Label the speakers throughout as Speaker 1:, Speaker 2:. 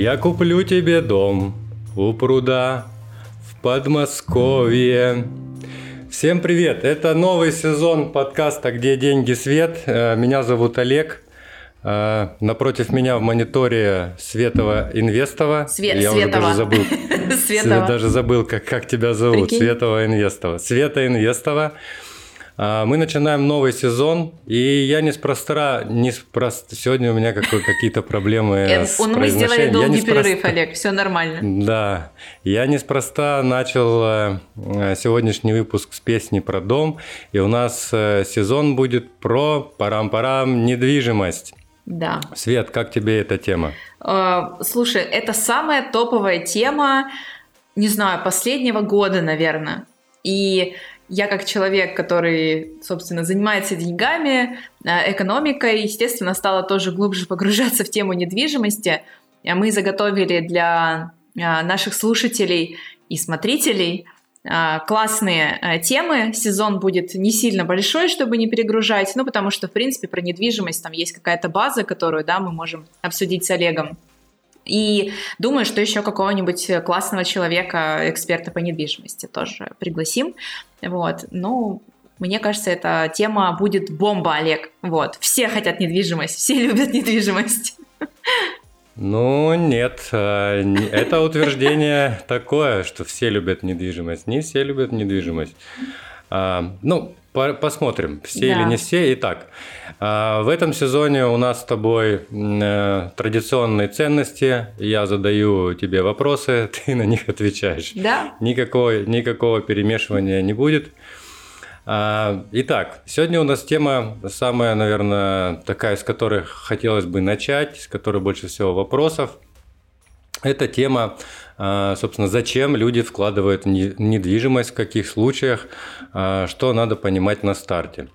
Speaker 1: Я куплю тебе дом у пруда в Подмосковье. Всем привет! Это новый сезон подкаста «Где деньги, свет?». Э, меня зовут Олег. Э, напротив меня в мониторе Светова Инвестова.
Speaker 2: Свет,
Speaker 1: Я
Speaker 2: Светова.
Speaker 1: уже даже забыл.
Speaker 2: Светова.
Speaker 1: Даже забыл, как, как тебя зовут.
Speaker 2: Прикинь.
Speaker 1: Светова Инвестова. Света Инвестова. А, Мы начинаем новый сезон, и я неспроста, неспроста сегодня у меня какие-то проблемы
Speaker 2: Э,
Speaker 1: с
Speaker 2: Мы сделали долгий перерыв, Олег, все нормально.
Speaker 1: Да, я неспроста начал э, э, сегодняшний выпуск с песни про дом, и у нас сезон будет про парам-парам недвижимость.
Speaker 2: Да.
Speaker 1: Свет, как тебе эта тема?
Speaker 2: Слушай, это самая топовая тема, не знаю, последнего года, наверное. И я как человек, который, собственно, занимается деньгами, э, экономикой, естественно, стала тоже глубже погружаться в тему недвижимости. А Мы заготовили для э, наших слушателей и смотрителей э, классные э, темы. Сезон будет не сильно большой, чтобы не перегружать, ну, потому что, в принципе, про недвижимость там есть какая-то база, которую, да, мы можем обсудить с Олегом. И думаю, что еще какого-нибудь классного человека, эксперта по недвижимости тоже пригласим. Вот. Ну, мне кажется, эта тема будет бомба, Олег. Вот. Все хотят недвижимость, все любят недвижимость.
Speaker 1: Ну, нет, э, это утверждение такое, что все любят недвижимость. Не все любят недвижимость. А, Ну, посмотрим, все
Speaker 2: Да.
Speaker 1: или не все. Итак, а, в этом сезоне у нас с тобой э, традиционные ценности. Я задаю тебе вопросы, ты на них отвечаешь.
Speaker 2: Да?
Speaker 1: Никакого, никакого перемешивания не будет. А, Итак, сегодня у нас тема самая, наверное, такая, с которой хотелось бы начать, с которой больше всего вопросов. Это тема, собственно, зачем люди вкладывают в недвижимость, в каких случаях, а, что надо понимать на старте.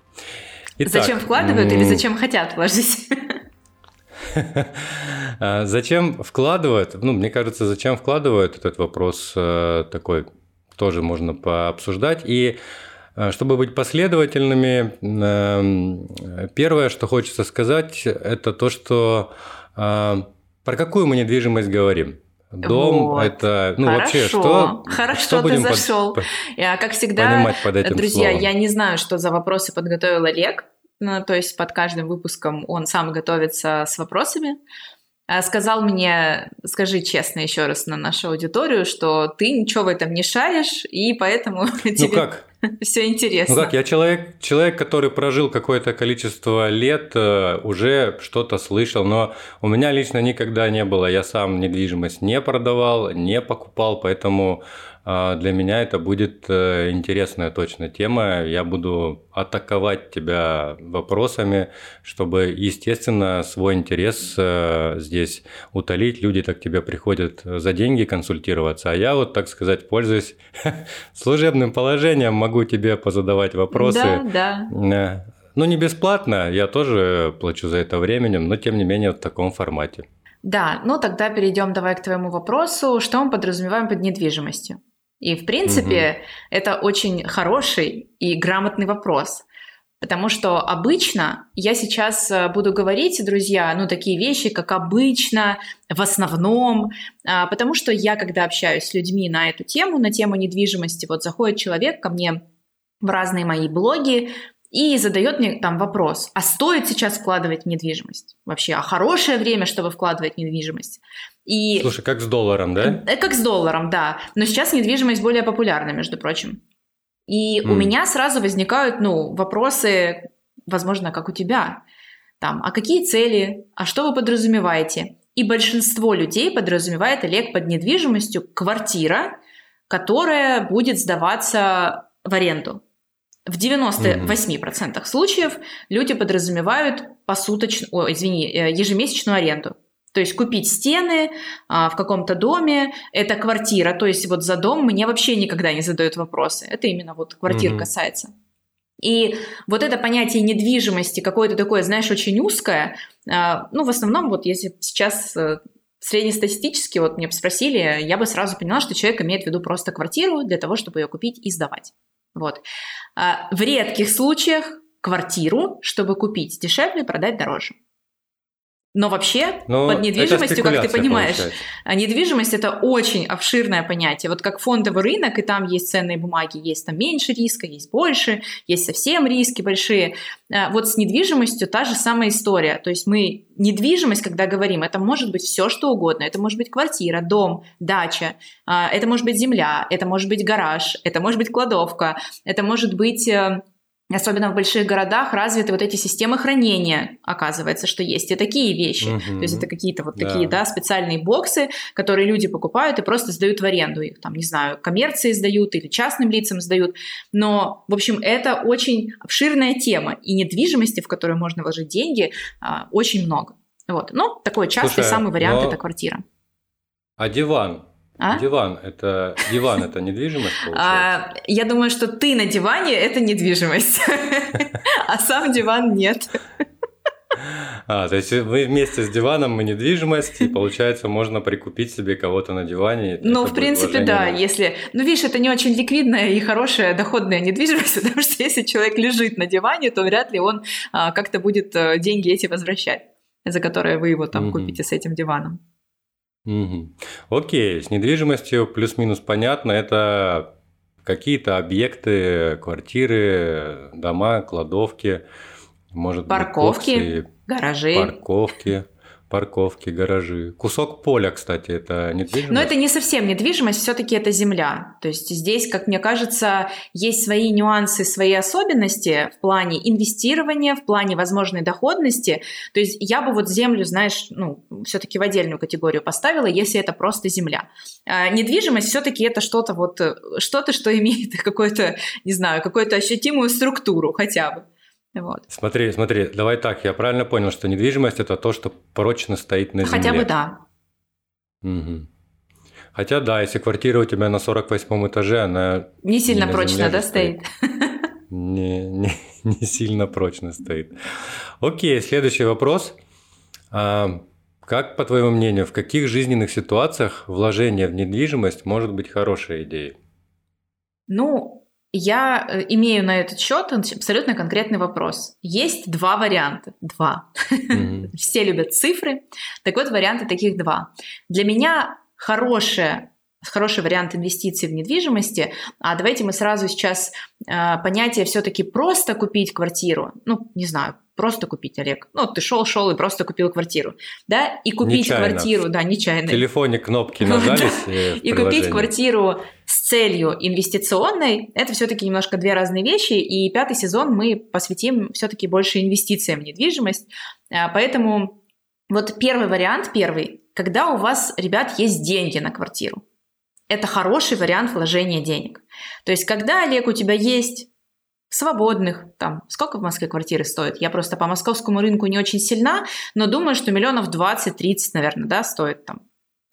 Speaker 1: Итак,
Speaker 2: зачем вкладывают или зачем хотят вложить?
Speaker 1: а, Зачем вкладывают? Ну, мне кажется, зачем вкладывают этот вопрос э, такой тоже можно пообсуждать. И э, чтобы быть последовательными, эм, первое, что хочется сказать, это то, что э, про какую мы недвижимость говорим. Дом
Speaker 2: Вот.
Speaker 1: это, ну
Speaker 2: Хорошо.
Speaker 1: вообще, что,
Speaker 2: Хорошо
Speaker 1: что
Speaker 2: ты
Speaker 1: будем под-
Speaker 2: зашел.
Speaker 1: по-
Speaker 2: Я, как всегда,
Speaker 1: под этим
Speaker 2: Друзья,
Speaker 1: словом?
Speaker 2: я не знаю, что за вопросы подготовил Олег. Ну, то есть под каждым выпуском он сам готовится с вопросами. А, Сказал мне, скажи честно еще раз на нашу аудиторию, что ты ничего в этом не шаришь, и поэтому
Speaker 1: Ну
Speaker 2: тебе
Speaker 1: как?
Speaker 2: все интересно.
Speaker 1: Ну как, я человек, человек, который прожил какое-то количество лет, э, уже что-то слышал, но у меня лично никогда не было. Я сам недвижимость не продавал, не покупал, поэтому для меня это будет э, интересная точно тема. Я буду атаковать тебя вопросами, чтобы, естественно, свой интерес э, здесь утолить. Люди так к тебе приходят за деньги консультироваться, а я вот, так сказать, пользуюсь служебным положением, могу тебе позадавать вопросы.
Speaker 2: Да, да.
Speaker 1: Э, Ну, не бесплатно, я тоже плачу за это временем, но тем не менее в таком формате.
Speaker 2: Да, ну тогда перейдем давай к твоему вопросу. Что мы подразумеваем под недвижимостью? И, в принципе, это очень хороший и грамотный вопрос. Потому что обычно я сейчас э, буду говорить, друзья, ну такие вещи, как обычно, в основном, а, потому что я, когда общаюсь с людьми на эту тему, на тему недвижимости, вот заходит человек ко мне в разные мои блоги и задает мне там вопрос, а стоит сейчас вкладывать в недвижимость? Вообще, а хорошее время, чтобы вкладывать в недвижимость? И
Speaker 1: Слушай, как с долларом, да?
Speaker 2: Э, Как с долларом, да. Но сейчас недвижимость более популярна, между прочим. И у
Speaker 1: М.
Speaker 2: меня сразу возникают, ну, вопросы, возможно, как у тебя. Там, а какие цели? А что вы подразумеваете? И большинство людей подразумевает, Олег, под недвижимостью квартира, которая будет сдаваться в аренду. В 98% случаев люди подразумевают посуточную, ой, извини, э, ежемесячную аренду. То есть купить стены а, в каком-то доме, это квартира. То есть вот за дом мне вообще никогда не задают вопросы. Это именно вот квартир
Speaker 1: Мгм.
Speaker 2: касается. И вот это понятие недвижимости, какое-то такое, знаешь, очень узкое, а, ну, в основном, вот если сейчас э, среднестатистически вот мне бы спросили, я бы сразу поняла, что человек имеет в виду просто квартиру для того, чтобы ее купить и сдавать. Вот. А в редких случаях квартиру, чтобы купить дешевле, продать дороже. Но вообще Но под недвижимостью, как ты понимаешь, получается. недвижимость это очень обширное понятие. Вот как фондовый рынок, и там есть ценные бумаги, есть там меньше риска, есть больше, есть совсем риски большие. А, вот с недвижимостью та же самая история. То есть мы недвижимость, когда говорим, это может быть все что угодно. Это может быть квартира, дом, дача, а, это может быть земля, это может быть гараж, это может быть кладовка, это может быть э, Особенно в больших городах развиты вот эти системы хранения, оказывается, что есть и такие вещи. Угу. То есть это какие-то вот да. такие, да, специальные боксы, которые люди покупают и просто сдают в аренду. Их там, не знаю, коммерции сдают или частным лицам сдают. Но, в общем, это очень обширная тема. И недвижимости, в которую можно вложить деньги, а, очень много. Вот. Но такой частый Слушай, самый вариант но... это квартира.
Speaker 1: А диван? А? Диван это диван это недвижимость получается?
Speaker 2: А, я думаю, что ты на диване это недвижимость, а сам диван нет.
Speaker 1: А, то есть вы вместе с диваном мы недвижимость, и получается, можно прикупить себе кого-то на диване.
Speaker 2: Ну, в принципе, да, если... Ну, видишь, это не очень ликвидная и хорошая доходная недвижимость, потому что если человек лежит на диване, то вряд ли он а, как-то будет а, деньги эти возвращать, за которые вы его там угу. купите с этим диваном.
Speaker 1: Угу. Окей, с недвижимостью плюс-минус понятно. Это какие-то объекты, квартиры, дома, кладовки, может
Speaker 2: парковки,
Speaker 1: быть, боксы,
Speaker 2: гаражи,
Speaker 1: парковки парковки, гаражи. Кусок поля, кстати, это недвижимость?
Speaker 2: Но это не совсем недвижимость, все-таки это земля. То есть здесь, как мне кажется, есть свои нюансы, свои особенности в плане инвестирования, в плане возможной доходности. То есть я бы вот землю, знаешь, ну, все-таки в отдельную категорию поставила, если это просто земля. А недвижимость все-таки это что-то вот, что-то, что имеет какой-то, не знаю, какую-то ощутимую структуру хотя бы. Вот.
Speaker 1: Смотри, смотри, давай так, я правильно понял, что недвижимость это то, что прочно стоит на земле.
Speaker 2: Хотя бы да.
Speaker 1: Угу. Хотя да, если квартира у тебя на 48 этаже, она...
Speaker 2: Не сильно не прочно, да, стоит?
Speaker 1: Не, не, не сильно прочно стоит. Окей, следующий вопрос. А, как, по твоему мнению, в каких жизненных ситуациях вложение в недвижимость может быть хорошей идеей?
Speaker 2: Ну, я э, имею на этот счет абсолютно конкретный вопрос. Есть два варианта. Два. Mm-hmm. Все любят цифры. Так вот, варианты таких два. Для меня хорошее хороший вариант инвестиций в недвижимости. А давайте мы сразу сейчас э, понятие все-таки просто купить квартиру. Ну, не знаю, просто купить, Олег. Ну, ты шел, шел и просто купил квартиру, да, и купить нечаянно. квартиру, да, нечаянно.
Speaker 1: В телефоне кнопки нажались.
Speaker 2: И купить квартиру с целью инвестиционной, это все-таки немножко две разные вещи, и пятый сезон мы посвятим все-таки больше инвестициям в недвижимость, а, поэтому вот первый вариант, первый, когда у вас, ребят, есть деньги на квартиру, это хороший вариант вложения денег. То есть, когда, Олег, у тебя есть свободных, там, сколько в Москве квартиры стоят? Я просто по московскому рынку не очень сильна, но думаю, что миллионов 20-30, наверное, да, стоит там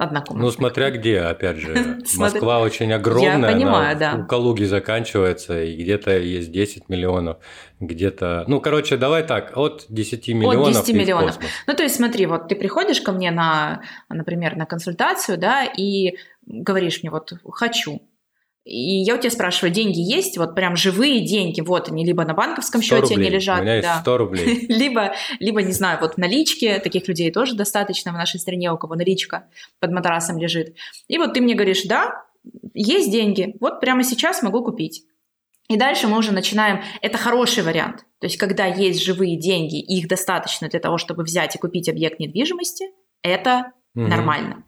Speaker 2: одна комната.
Speaker 1: Ну, смотря где, опять же. Москва очень огромная.
Speaker 2: Я понимаю, да.
Speaker 1: У Калуги заканчивается, и где-то есть 10 миллионов, где-то... Ну, короче, давай так, от 10 миллионов От 10 миллионов.
Speaker 2: Ну, то есть смотри, вот ты приходишь ко мне на, например, на консультацию, да, и говоришь мне, вот, хочу, и я у тебя спрашиваю, деньги есть? Вот прям живые деньги, вот они либо на банковском счете рублей. они лежат.
Speaker 1: У меня есть да. 100 рублей.
Speaker 2: либо, либо, не знаю, вот налички, таких людей тоже достаточно в нашей стране, у кого наличка под матрасом лежит. И вот ты мне говоришь, да, есть деньги, вот прямо сейчас могу купить. И дальше мы уже начинаем, это хороший вариант. То есть, когда есть живые деньги, их достаточно для того, чтобы взять и купить объект недвижимости, это угу. нормально.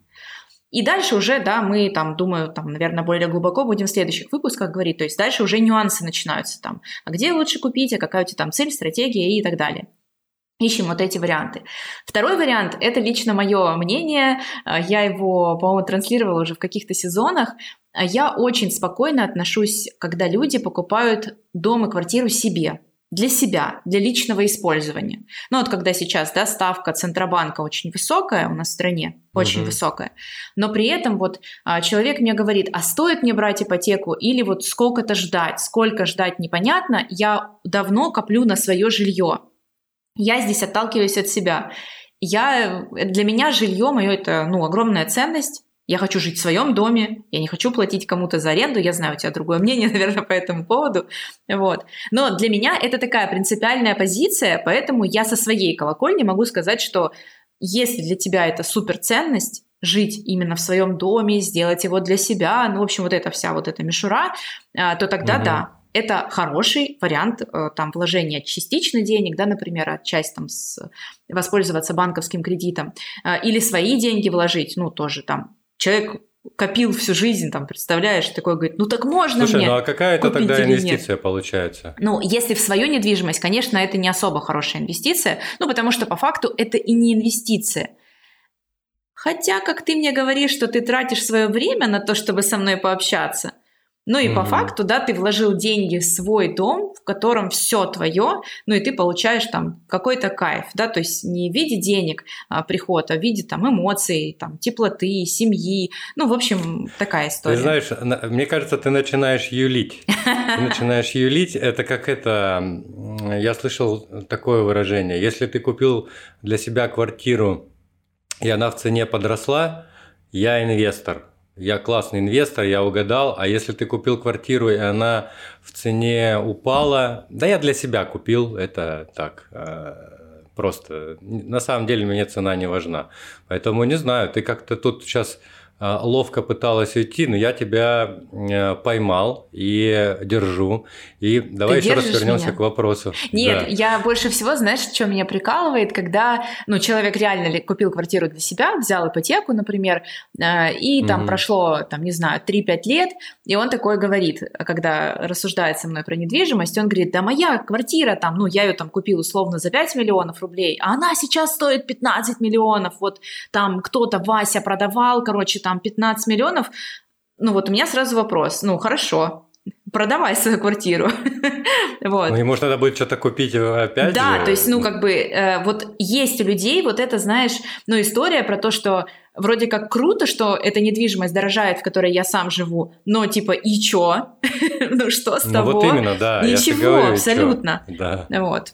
Speaker 2: И дальше уже, да, мы там, думаю, там, наверное, более глубоко будем в следующих выпусках говорить. То есть дальше уже нюансы начинаются там. А где лучше купить, а какая у тебя там цель, стратегия и так далее. Ищем вот эти варианты. Второй вариант – это лично мое мнение. Я его, по-моему, транслировала уже в каких-то сезонах. Я очень спокойно отношусь, когда люди покупают дом и квартиру себе для себя, для личного использования. Ну вот когда сейчас да, ставка Центробанка очень высокая у нас в стране, очень угу. высокая, но при этом вот а, человек мне говорит, а стоит мне брать ипотеку или вот сколько-то ждать, сколько ждать непонятно, я давно коплю на свое жилье. Я здесь отталкиваюсь от себя. Я, для меня жилье мое это ну, огромная ценность, я хочу жить в своем доме, я не хочу платить кому-то за аренду, я знаю, у тебя другое мнение, наверное, по этому поводу, вот. Но для меня это такая принципиальная позиция, поэтому я со своей колокольни могу сказать, что если для тебя это суперценность, жить именно в своем доме, сделать его для себя, ну, в общем, вот эта вся вот эта мишура, а, то тогда угу. да, это хороший вариант э, там вложения частично денег, да, например, часть там с, воспользоваться банковским кредитом, а, или свои деньги вложить, ну, тоже там человек копил всю жизнь, там, представляешь, такой говорит, ну так можно
Speaker 1: Слушай,
Speaker 2: мне
Speaker 1: ну а какая это тогда инвестиция получается?
Speaker 2: Ну, если в свою недвижимость, конечно, это не особо хорошая инвестиция, ну, потому что по факту это и не инвестиция. Хотя, как ты мне говоришь, что ты тратишь свое время на то, чтобы со мной пообщаться, ну и mm-hmm. по факту, да, ты вложил деньги в свой дом, в котором все твое, ну и ты получаешь там какой-то кайф, да, то есть не в виде денег а, приход, а в виде там эмоций, там теплоты, семьи, ну в общем такая история.
Speaker 1: Ты знаешь, мне кажется, ты начинаешь юлить, ты начинаешь юлить, это как это, я слышал такое выражение, если ты купил для себя квартиру и она в цене подросла, я инвестор я классный инвестор, я угадал, а если ты купил квартиру и она в цене упала, да я для себя купил, это так, э, просто, на самом деле мне цена не важна. Поэтому не знаю, ты как-то тут сейчас ловко пыталась уйти, но я тебя э, поймал и держу. И давай Ты еще раз вернемся меня? к вопросу.
Speaker 2: Нет, да. я больше всего, знаешь, что меня прикалывает, когда ну, человек реально купил квартиру для себя, взял ипотеку, например, э, и там угу. прошло, там, не знаю, 3-5 лет, и он такой говорит, когда рассуждает со мной про недвижимость, он говорит, да моя квартира там, ну, я ее там купил условно за 5 миллионов рублей, а она сейчас стоит 15 миллионов, вот там кто-то Вася продавал, короче, там 15 миллионов, ну вот у меня сразу вопрос, ну хорошо, продавай свою квартиру.
Speaker 1: вот. Ну, ему надо будет что-то купить опять
Speaker 2: Да, же. то есть, ну, как бы, э, вот есть у людей вот это, знаешь, ну, история про то, что вроде как круто, что эта недвижимость дорожает, в которой я сам живу, но типа и чё? ну, что с ну, того?
Speaker 1: вот именно, да.
Speaker 2: Ничего, говорю, абсолютно. Да. Вот.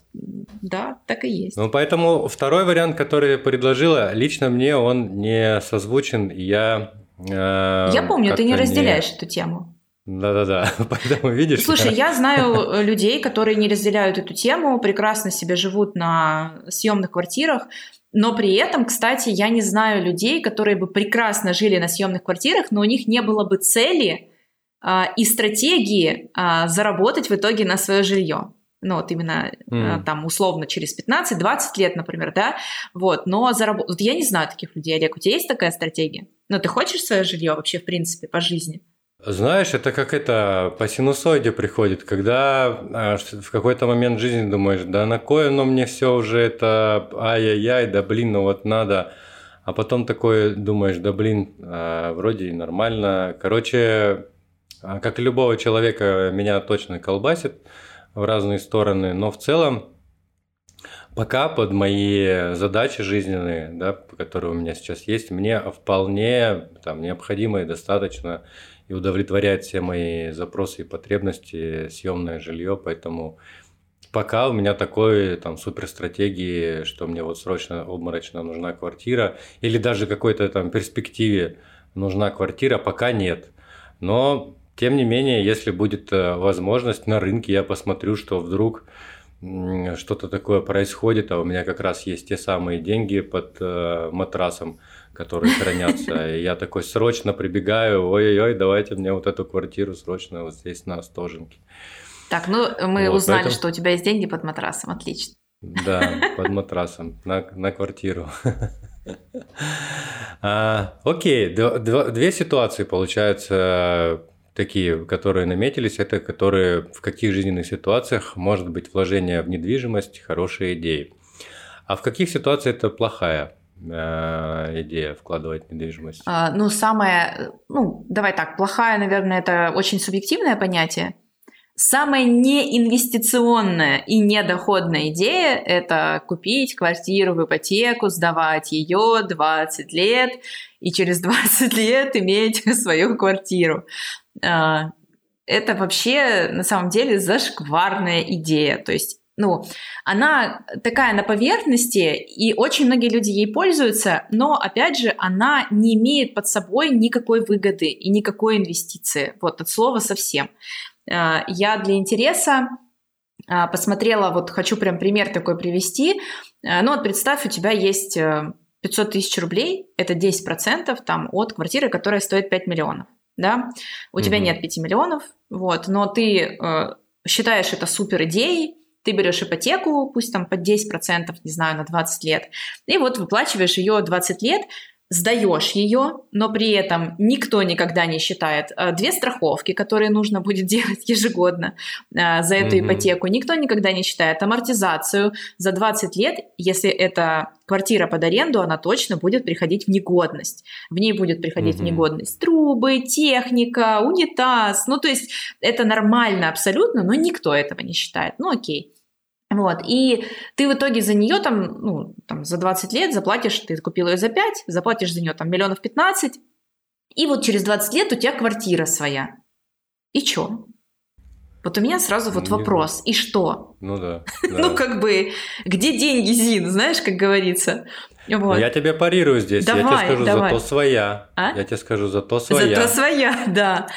Speaker 2: Да, так и есть.
Speaker 1: Ну, поэтому второй вариант, который я предложила, лично мне он не созвучен, я
Speaker 2: Э, я помню, ты не разделяешь не... эту тему.
Speaker 1: Да-да-да, поэтому видишь.
Speaker 2: Слушай, я знаю людей, которые не разделяют эту тему, прекрасно себе живут на съемных квартирах, но при этом, кстати, я не знаю людей, которые бы прекрасно жили на съемных квартирах, но у них не было бы цели а, и стратегии а, заработать в итоге на свое жилье ну вот именно mm. там условно через 15-20 лет, например, да, вот, но зараб... вот я не знаю таких людей, Олег, у тебя есть такая стратегия? Ну, ты хочешь свое жилье вообще, в принципе, по жизни?
Speaker 1: Знаешь, это как это по синусоиде приходит, когда а, в какой-то момент жизни думаешь, да на кое оно мне все уже это, ай-яй-яй, да блин, ну вот надо, а потом такой думаешь, да блин, а, вроде и нормально. Короче, а, как и любого человека, меня точно колбасит, в разные стороны, но в целом пока под мои задачи жизненные, да, которые у меня сейчас есть, мне вполне там, необходимо и достаточно и удовлетворяет все мои запросы и потребности съемное жилье, поэтому пока у меня такой там супер стратегии, что мне вот срочно обморочно нужна квартира или даже какой-то там перспективе нужна квартира, пока нет. Но тем не менее, если будет э, возможность на рынке, я посмотрю, что вдруг что-то такое происходит, а у меня как раз есть те самые деньги под э, матрасом, которые хранятся. И я такой срочно прибегаю, ой-ой-ой, давайте мне вот эту квартиру срочно вот здесь на Остоженке.
Speaker 2: Так, ну мы вот, узнали, поэтому... что у тебя есть деньги под матрасом, отлично.
Speaker 1: Да, под матрасом, на, на квартиру. А, окей, две ситуации получается такие, которые наметились, это которые в каких жизненных ситуациях может быть вложение в недвижимость хорошая идея. А в каких ситуациях это плохая идея вкладывать в недвижимость?
Speaker 2: А, ну, самое, ну, давай так, плохая, наверное, это очень субъективное понятие. Самая неинвестиционная и недоходная идея – это купить квартиру в ипотеку, сдавать ее 20 лет и через 20 лет иметь свою квартиру. А, это вообще на самом деле зашкварная идея. То есть ну, она такая на поверхности, и очень многие люди ей пользуются, но, опять же, она не имеет под собой никакой выгоды и никакой инвестиции. Вот от слова совсем. А, я для интереса а, посмотрела, вот хочу прям пример такой привести. Ну вот представь, у тебя есть э, 500 тысяч рублей – это 10% там, от квартиры, которая стоит 5 миллионов. Да? У mm-hmm. тебя нет 5 миллионов, вот, но ты э, считаешь это супер идеей, ты берешь ипотеку, пусть там под 10%, не знаю, на 20 лет, и вот выплачиваешь ее 20 лет, сдаешь ее, но при этом никто никогда не считает э, две страховки, которые нужно будет делать ежегодно э, за эту mm-hmm. ипотеку. Никто никогда не считает амортизацию за 20 лет, если это квартира под аренду, она точно будет приходить в негодность. В ней будет приходить mm-hmm. в негодность трубы, техника, унитаз. Ну, то есть это нормально абсолютно, но никто этого не считает. Ну, окей. Вот, и ты в итоге за нее там, ну, там, за 20 лет заплатишь, ты купил ее за 5, заплатишь за нее там миллионов 15, и вот через 20 лет у тебя квартира своя. И чё? Вот у меня сразу вот вопрос. И что?
Speaker 1: Ну да.
Speaker 2: ну как бы, где деньги, Зин, знаешь, как говорится?
Speaker 1: Вот. Я тебе парирую здесь. Давай, я тебе скажу, давай. зато своя. А? Я тебе скажу, зато своя.
Speaker 2: Зато своя, да.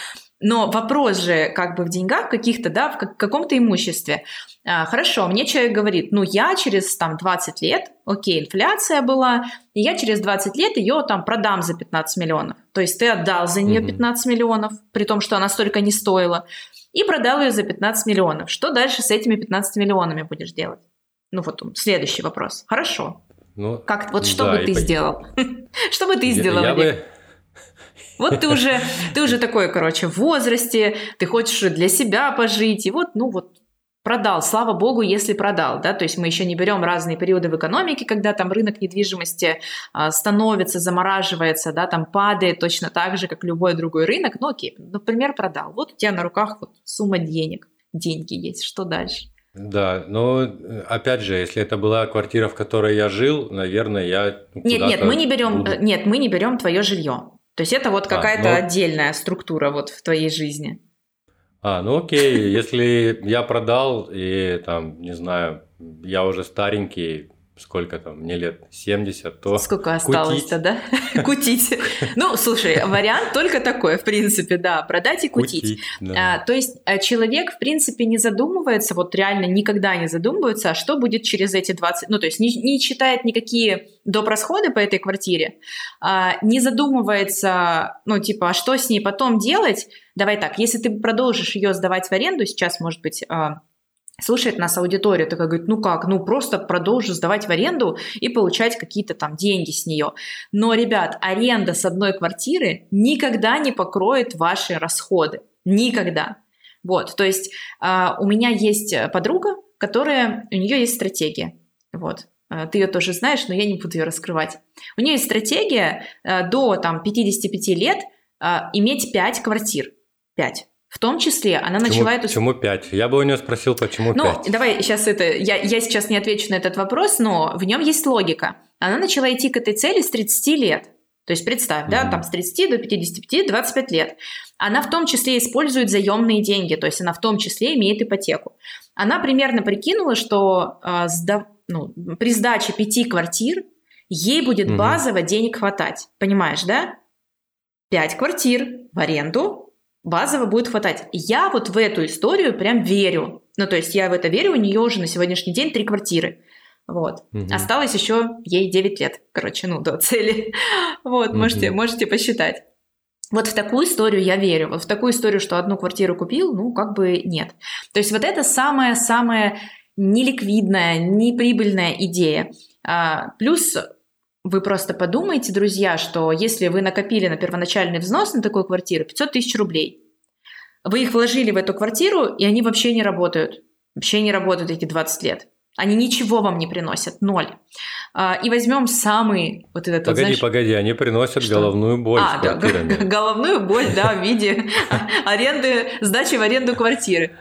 Speaker 2: Но вопрос же как бы в деньгах каких-то, да, в каком-то имуществе. А, хорошо, мне человек говорит, ну я через там 20 лет, окей, инфляция была, и я через 20 лет ее там продам за 15 миллионов. То есть ты отдал за нее 15 миллионов, при том, что она столько не стоила, и продал ее за 15 миллионов. Что дальше с этими 15 миллионами будешь делать? Ну вот следующий вопрос. Хорошо. Ну, как, вот что да, бы ты сделал? что бы ты сделал? Я бы вот ты уже, ты уже такой, короче, в возрасте, ты хочешь для себя пожить, и вот, ну вот, продал, слава богу, если продал, да, то есть мы еще не берем разные периоды в экономике, когда там рынок недвижимости а, становится, замораживается, да, там падает точно так же, как любой другой рынок, ну окей, например, продал, вот у тебя на руках вот сумма денег, деньги есть, что дальше?
Speaker 1: Да, но опять же, если это была квартира, в которой я жил, наверное, я
Speaker 2: нет, нет, мы не берем, буду... нет, мы не берем твое жилье. То есть это вот какая-то а, но... отдельная структура вот в твоей жизни.
Speaker 1: А, ну окей, если я продал и там, не знаю, я уже старенький, сколько там, мне лет 70, то
Speaker 2: Сколько осталось-то, да? Кутить. Ну, слушай, вариант только такой, в принципе, да, продать и кутить. а, то есть э, человек, в принципе, не задумывается, вот реально никогда не задумывается, а что будет через эти 20, ну, то есть не, не считает никакие доп. расходы по этой квартире, а, не задумывается, ну, типа, а что с ней потом делать? Давай так, если ты продолжишь ее сдавать в аренду, сейчас, может быть, а, слушает нас аудитория, такая говорит, ну как, ну просто продолжу сдавать в аренду и получать какие-то там деньги с нее. Но, ребят, аренда с одной квартиры никогда не покроет ваши расходы. Никогда. Вот, то есть э, у меня есть подруга, которая, у нее есть стратегия. Вот, э, ты ее тоже знаешь, но я не буду ее раскрывать. У нее есть стратегия э, до там 55 лет э, иметь 5 квартир. 5. В том числе она
Speaker 1: почему,
Speaker 2: начала эту...
Speaker 1: Почему 5? Я бы у нее спросил, почему 5.
Speaker 2: Ну, давай сейчас это... Я, я сейчас не отвечу на этот вопрос, но в нем есть логика. Она начала идти к этой цели с 30 лет. То есть представь, mm-hmm. да, там с 30 до 55, 25 лет. Она в том числе использует заемные деньги, то есть она в том числе имеет ипотеку. Она примерно прикинула, что э, сда... ну, при сдаче пяти квартир ей будет mm-hmm. базово денег хватать. Понимаешь, да? Пять квартир в аренду, базово будет хватать. Я вот в эту историю прям верю. Ну, то есть я в это верю, у нее уже на сегодняшний день три квартиры. Вот. Угу. Осталось еще ей 9 лет, короче, ну, до цели. Вот, угу. можете, можете посчитать. Вот в такую историю я верю. Вот в такую историю, что одну квартиру купил, ну, как бы нет. То есть вот это самая-самая неликвидная, неприбыльная идея. А, плюс вы просто подумайте, друзья, что если вы накопили на первоначальный взнос на такую квартиру 500 тысяч рублей, вы их вложили в эту квартиру, и они вообще не работают. Вообще не работают эти 20 лет. Они ничего вам не приносят, ноль. А, и возьмем самый вот этот...
Speaker 1: Погоди, знаешь, погоди, они приносят что? головную боль а, с квартирами.
Speaker 2: Да, головную боль, да, в виде аренды, сдачи в аренду квартиры.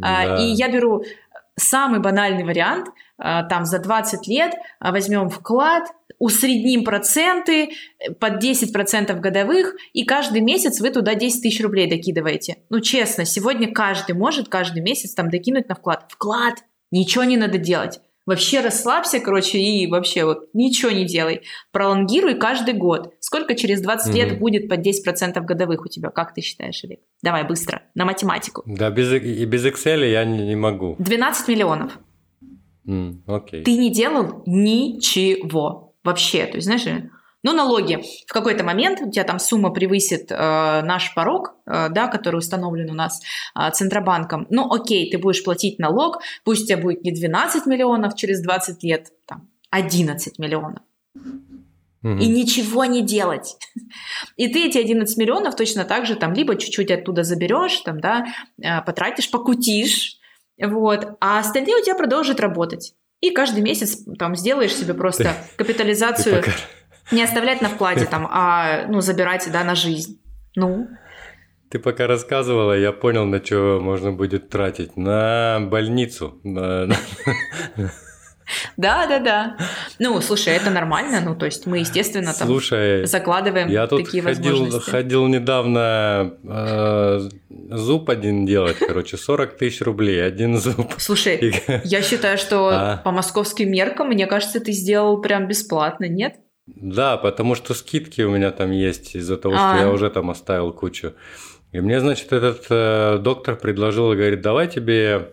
Speaker 2: А, и я беру самый банальный вариант, а, там за 20 лет возьмем вклад, усредним проценты под 10% годовых, и каждый месяц вы туда 10 тысяч рублей докидываете. Ну, честно, сегодня каждый может каждый месяц там докинуть на вклад. Вклад! Ничего не надо делать. Вообще расслабься, короче, и вообще вот ничего не делай. Пролонгируй каждый год. Сколько через 20 угу. лет будет под 10% годовых у тебя? Как ты считаешь, Олег? Давай быстро, на математику.
Speaker 1: Да, без, и без Excel я не, не могу.
Speaker 2: 12 миллионов.
Speaker 1: Mm, okay.
Speaker 2: Ты не делал ничего. Вообще. То есть, знаешь, ну, налоги. В какой-то момент у тебя там сумма превысит э, наш порог, э, да, который установлен у нас э, Центробанком. Ну, окей, ты будешь платить налог, пусть у тебя будет не 12 миллионов через 20 лет, там, 11 миллионов. И ничего не делать. И ты эти 11 миллионов точно так же там либо чуть-чуть оттуда заберешь, там, да, э, потратишь, покутишь, вот, а остальные у тебя продолжат работать. И каждый месяц там сделаешь себе просто ты, капитализацию. Ты пока не оставлять на вкладе там, а ну, забирать да, на жизнь. Ну.
Speaker 1: Ты пока рассказывала, я понял, на что можно будет тратить. На больницу. На...
Speaker 2: Да, да, да. Ну, слушай, это нормально. Ну, то есть мы, естественно, там слушай, закладываем я тут такие
Speaker 1: ходил,
Speaker 2: возможности.
Speaker 1: ходил недавно э, зуб один делать, короче, 40 тысяч рублей, один зуб.
Speaker 2: Слушай, И... я считаю, что а? по московским меркам, мне кажется, ты сделал прям бесплатно, нет?
Speaker 1: Да, потому что скидки у меня там есть из-за того, а. что я уже там оставил кучу. И мне, значит, этот э, доктор предложил, говорит, давай тебе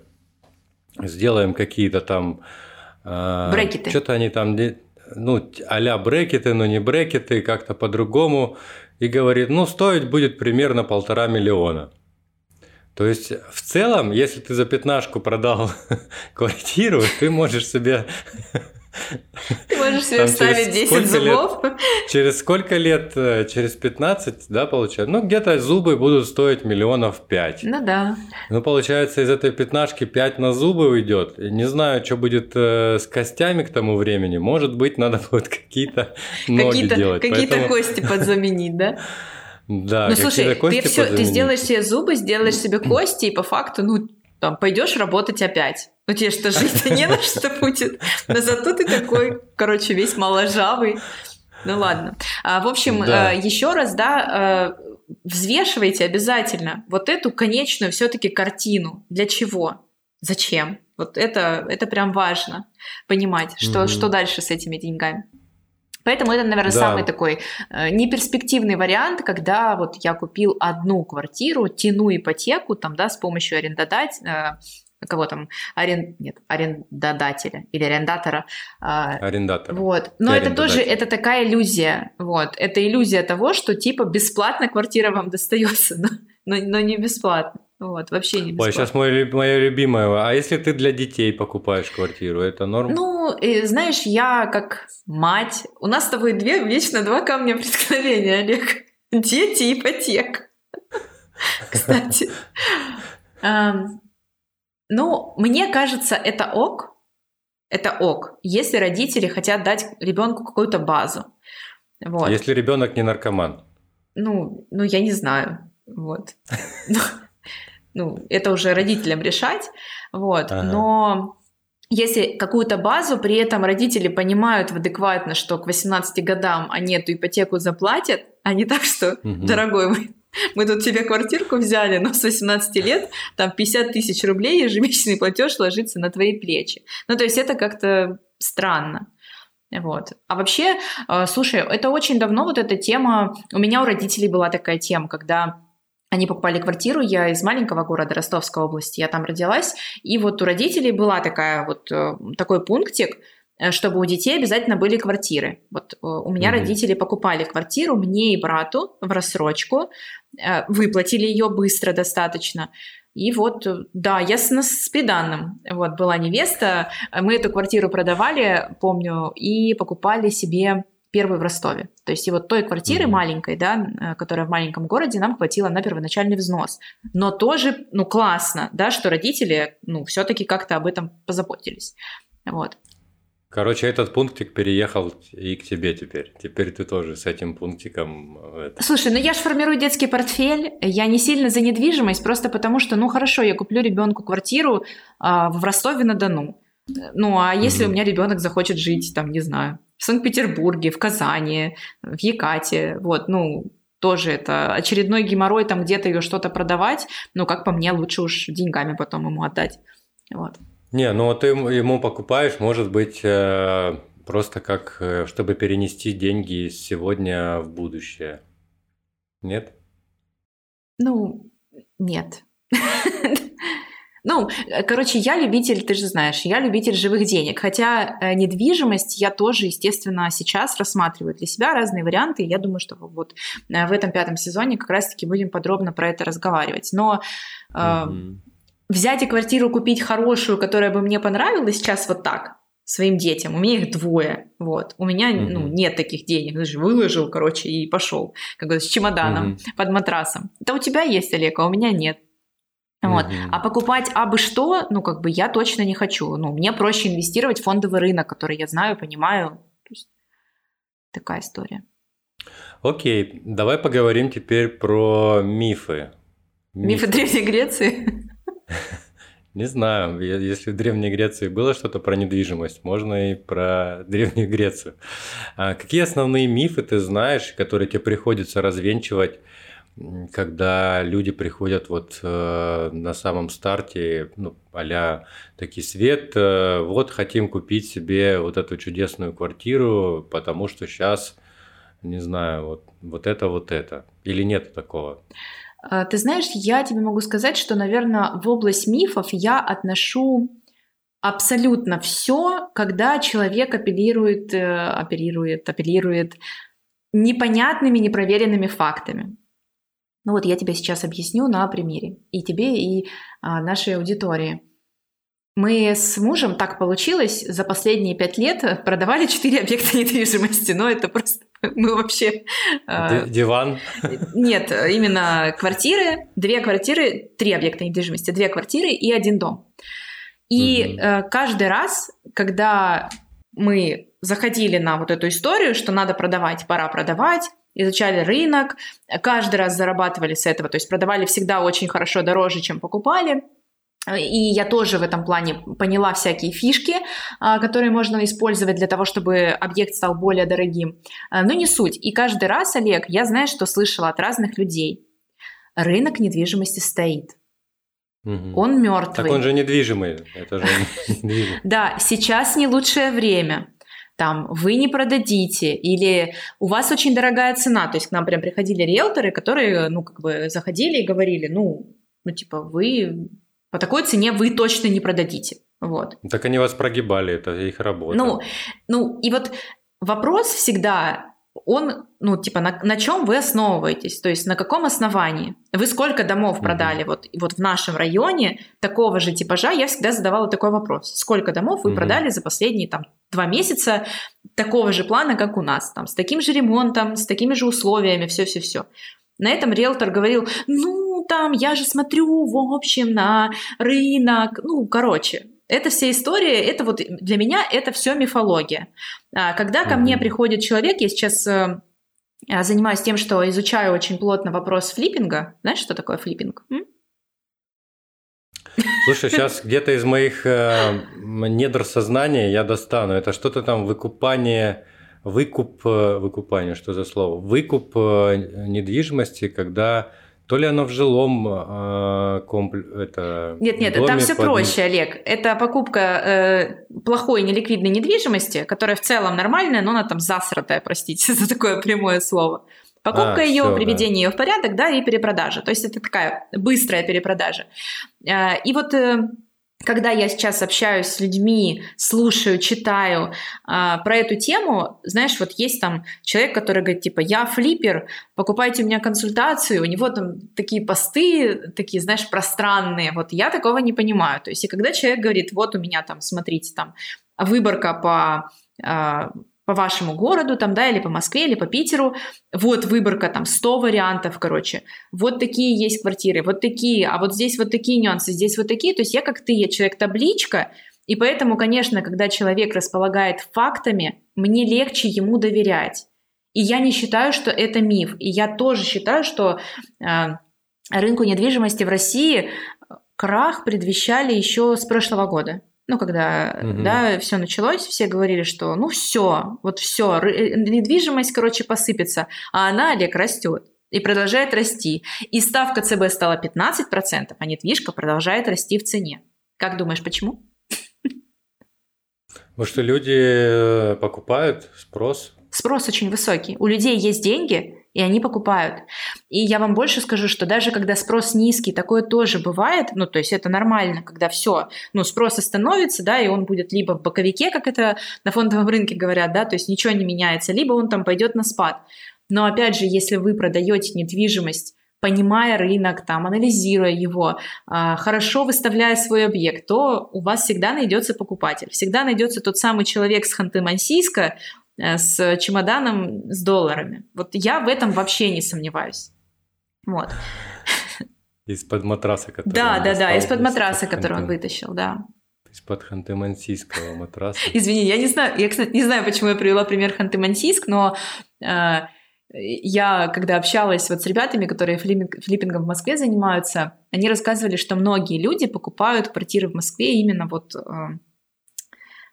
Speaker 1: сделаем какие-то там...
Speaker 2: Э, брекеты.
Speaker 1: Что-то они там, ну, а брекеты, но не брекеты, как-то по-другому. И говорит, ну, стоить будет примерно полтора миллиона. То есть, в целом, если ты за пятнашку продал квартиру, ты можешь себе
Speaker 2: ты можешь себе вставить 10 зубов.
Speaker 1: Лет, через сколько лет? Э, через 15, да, получается? Ну, где-то зубы будут стоить миллионов 5.
Speaker 2: Ну да.
Speaker 1: Ну, получается, из этой пятнашки 5 на зубы уйдет. Не знаю, что будет э, с костями к тому времени. Может быть, надо будет какие-то ноги какие делать.
Speaker 2: Какие-то Поэтому... кости подзаменить, да?
Speaker 1: Да,
Speaker 2: ну слушай, ты все, ты сделаешь себе зубы, сделаешь себе кости, и по факту, ну, там, пойдешь работать опять. Ну, тебе что, жить не на что будет. Но зато ты такой, короче, весь моложавый. Ну, ладно. А, в общем, да. э, еще раз, да, э, взвешивайте обязательно вот эту конечную все-таки картину. Для чего? Зачем? Вот это, это прям важно понимать, что, mm-hmm. что дальше с этими деньгами. Поэтому это, наверное, да. самый такой э, неперспективный вариант, когда вот я купил одну квартиру, тяну ипотеку там, да, с помощью арендодателя, э, кого там, арен... нет, арендодателя или арендатора.
Speaker 1: Э, Арендатор.
Speaker 2: Вот. Но Ты это тоже, это такая иллюзия, вот. Это иллюзия того, что типа бесплатно квартира вам достается, но, но, но не бесплатно. Вот, вообще не бесплатно. Ой,
Speaker 1: сейчас мой, моя любимая. А если ты для детей покупаешь квартиру, это норм?
Speaker 2: Ну, и, знаешь, я как мать... У нас с тобой две, вечно два камня преткновения, Олег. Дети и ипотека. Кстати. Ну, мне кажется, это ок. Это ок, если родители хотят дать ребенку какую-то базу.
Speaker 1: Вот. Если ребенок не наркоман.
Speaker 2: Ну, ну, я не знаю. Вот ну, это уже родителям решать, вот, ага. но если какую-то базу, при этом родители понимают адекватно, что к 18 годам они эту ипотеку заплатят, а не так, что, угу. дорогой мой, мы тут тебе квартирку взяли, но с 18 лет там 50 тысяч рублей ежемесячный платеж ложится на твои плечи. Ну, то есть это как-то странно. Вот. А вообще, э, слушай, это очень давно вот эта тема, у меня у родителей была такая тема, когда они покупали квартиру, я из маленького города Ростовской области, я там родилась, и вот у родителей была такая вот э, такой пунктик, э, чтобы у детей обязательно были квартиры. Вот э, у меня mm-hmm. родители покупали квартиру мне и брату в рассрочку, выплатили ее быстро достаточно. И вот, да, я с, с приданным. Вот была невеста, мы эту квартиру продавали, помню, и покупали себе первый в Ростове. То есть и вот той квартиры mm-hmm. маленькой, да, э, которая в маленьком городе, нам хватило на первоначальный взнос. Но тоже, ну, классно, да, что родители, ну, все-таки как-то об этом позаботились. Вот.
Speaker 1: Короче, этот пунктик переехал и к тебе теперь. Теперь ты тоже с этим пунктиком.
Speaker 2: Э, это... Слушай, ну я же формирую детский портфель. Я не сильно за недвижимость, просто потому что, ну хорошо, я куплю ребенку квартиру а, в Ростове-на-Дону. Ну а если mm-hmm. у меня ребенок захочет жить, там, не знаю, в Санкт-Петербурге, в Казани, в Якате, вот, ну, тоже это очередной геморрой, там где-то ее что-то продавать, но, как по мне, лучше уж деньгами потом ему отдать, вот.
Speaker 1: Не, ну ты ему покупаешь, может быть, э, просто как, э, чтобы перенести деньги сегодня в будущее. Нет?
Speaker 2: Ну, нет. Ну, э, короче, я любитель, ты же знаешь, я любитель живых денег. Хотя э, недвижимость я тоже, естественно, сейчас рассматриваю для себя разные варианты. Я думаю, что вот э, в этом пятом сезоне как раз-таки будем подробно про это разговаривать. Но э, mm-hmm. взять и квартиру купить хорошую, которая бы мне понравилась сейчас вот так, своим детям. У меня их двое. Вот. У меня mm-hmm. ну, нет таких денег. Даже выложил, короче, и пошел. Как бы с чемоданом mm-hmm. под матрасом. Это у тебя есть, Олег, а у меня нет. Вот. Mm-hmm. А покупать абы что, ну, как бы я точно не хочу. Ну, мне проще инвестировать в фондовый рынок, который я знаю, понимаю. То есть, такая история.
Speaker 1: Окей, давай поговорим теперь про мифы.
Speaker 2: Мифы, мифы Древней Греции?
Speaker 1: Не знаю, если в Древней Греции было что-то про недвижимость, можно и про Древнюю Грецию. А какие основные мифы ты знаешь, которые тебе приходится развенчивать когда люди приходят вот э, на самом старте, ну, а такие свет, э, вот хотим купить себе вот эту чудесную квартиру, потому что сейчас, не знаю, вот, вот это, вот это. Или нет такого?
Speaker 2: А, ты знаешь, я тебе могу сказать, что, наверное, в область мифов я отношу абсолютно все, когда человек апеллирует, э, апеллирует, апеллирует непонятными, непроверенными фактами. Ну вот я тебе сейчас объясню на примере. И тебе, и а, нашей аудитории. Мы с мужем, так получилось, за последние пять лет продавали четыре объекта недвижимости. Но это просто мы вообще...
Speaker 1: А, диван?
Speaker 2: Нет, именно квартиры, две квартиры, три объекта недвижимости, две квартиры и один дом. И угу. каждый раз, когда мы заходили на вот эту историю, что надо продавать, пора продавать, изучали рынок, каждый раз зарабатывали с этого, то есть продавали всегда очень хорошо, дороже, чем покупали. И я тоже в этом плане поняла всякие фишки, а, которые можно использовать для того, чтобы объект стал более дорогим. А, но не суть. И каждый раз, Олег, я знаю, что слышала от разных людей. Рынок недвижимости стоит. Угу. Он мертвый.
Speaker 1: Так он же недвижимый. Это же недвижимый.
Speaker 2: Да, сейчас не лучшее время там, вы не продадите, или у вас очень дорогая цена. То есть к нам прям приходили риэлторы, которые, ну, как бы заходили и говорили, ну, ну, типа, вы по такой цене вы точно не продадите. Вот.
Speaker 1: Так они вас прогибали, это их работа.
Speaker 2: Ну, ну и вот вопрос всегда, он, ну, типа, на, на чем вы основываетесь, то есть на каком основании? Вы сколько домов продали? Mm-hmm. Вот, вот в нашем районе такого же типажа я всегда задавала такой вопрос. Сколько домов вы mm-hmm. продали за последние там два месяца такого же плана, как у нас, там, с таким же ремонтом, с такими же условиями, все-все-все. На этом риэлтор говорил, ну, там, я же смотрю, в общем, на рынок, ну, короче, это вся история, это вот для меня это все мифология. А, когда ко мне приходит человек, я сейчас э, занимаюсь тем, что изучаю очень плотно вопрос флиппинга. Знаешь, что такое флиппинг?
Speaker 1: Слушай, сейчас где-то из моих э, недр сознания я достану. Это что-то там выкупание, выкуп, э, выкупание, что за слово? Выкуп недвижимости, когда то ли оно в жилом э, комплексе. Это
Speaker 2: нет, нет, там все под... проще, Олег. Это покупка э, плохой неликвидной недвижимости, которая в целом нормальная, но она там засратая, простите за такое прямое слово. Покупка а, ее, все, приведение да. ее в порядок, да, и перепродажа. То есть это такая быстрая перепродажа. Э, и вот э, когда я сейчас общаюсь с людьми, слушаю, читаю э, про эту тему, знаешь, вот есть там человек, который говорит, типа, я флиппер, покупайте у меня консультацию, у него там такие посты, такие, знаешь, пространные, вот я такого не понимаю. То есть, и когда человек говорит, вот у меня там, смотрите, там, выборка по по вашему городу, там, да, или по Москве, или по Питеру, вот выборка, там, 100 вариантов, короче, вот такие есть квартиры, вот такие, а вот здесь вот такие нюансы, здесь вот такие, то есть я как ты, я человек-табличка, и поэтому, конечно, когда человек располагает фактами, мне легче ему доверять. И я не считаю, что это миф. И я тоже считаю, что э, рынку недвижимости в России крах предвещали еще с прошлого года ну, когда, угу. да, все началось, все говорили, что, ну, все, вот все, э, недвижимость, короче, посыпется, а она, Олег, растет и продолжает расти. И ставка ЦБ стала 15%, а недвижка продолжает расти в цене. Как думаешь, почему?
Speaker 1: Потому что люди э, покупают, спрос.
Speaker 2: Спрос очень высокий. У людей есть деньги, и они покупают. И я вам больше скажу, что даже когда спрос низкий, такое тоже бывает, ну, то есть это нормально, когда все, ну, спрос остановится, да, и он будет либо в боковике, как это на фондовом рынке говорят, да, то есть ничего не меняется, либо он там пойдет на спад. Но опять же, если вы продаете недвижимость понимая рынок, там, анализируя его, а, хорошо выставляя свой объект, то у вас всегда найдется покупатель. Всегда найдется тот самый человек с Ханты-Мансийска с чемоданом с долларами. Вот я в этом вообще не сомневаюсь. Вот.
Speaker 1: Из-под матраса, который
Speaker 2: Да, да, да, из-под матраса, который он вытащил, да.
Speaker 1: Из-под ханты-мансийского матраса.
Speaker 2: Извини, я не знаю, я, кстати, не знаю, почему я привела пример ханты-мансийск, но э, я, когда общалась вот с ребятами, которые флиппингом в Москве занимаются, они рассказывали, что многие люди покупают квартиры в Москве именно вот э,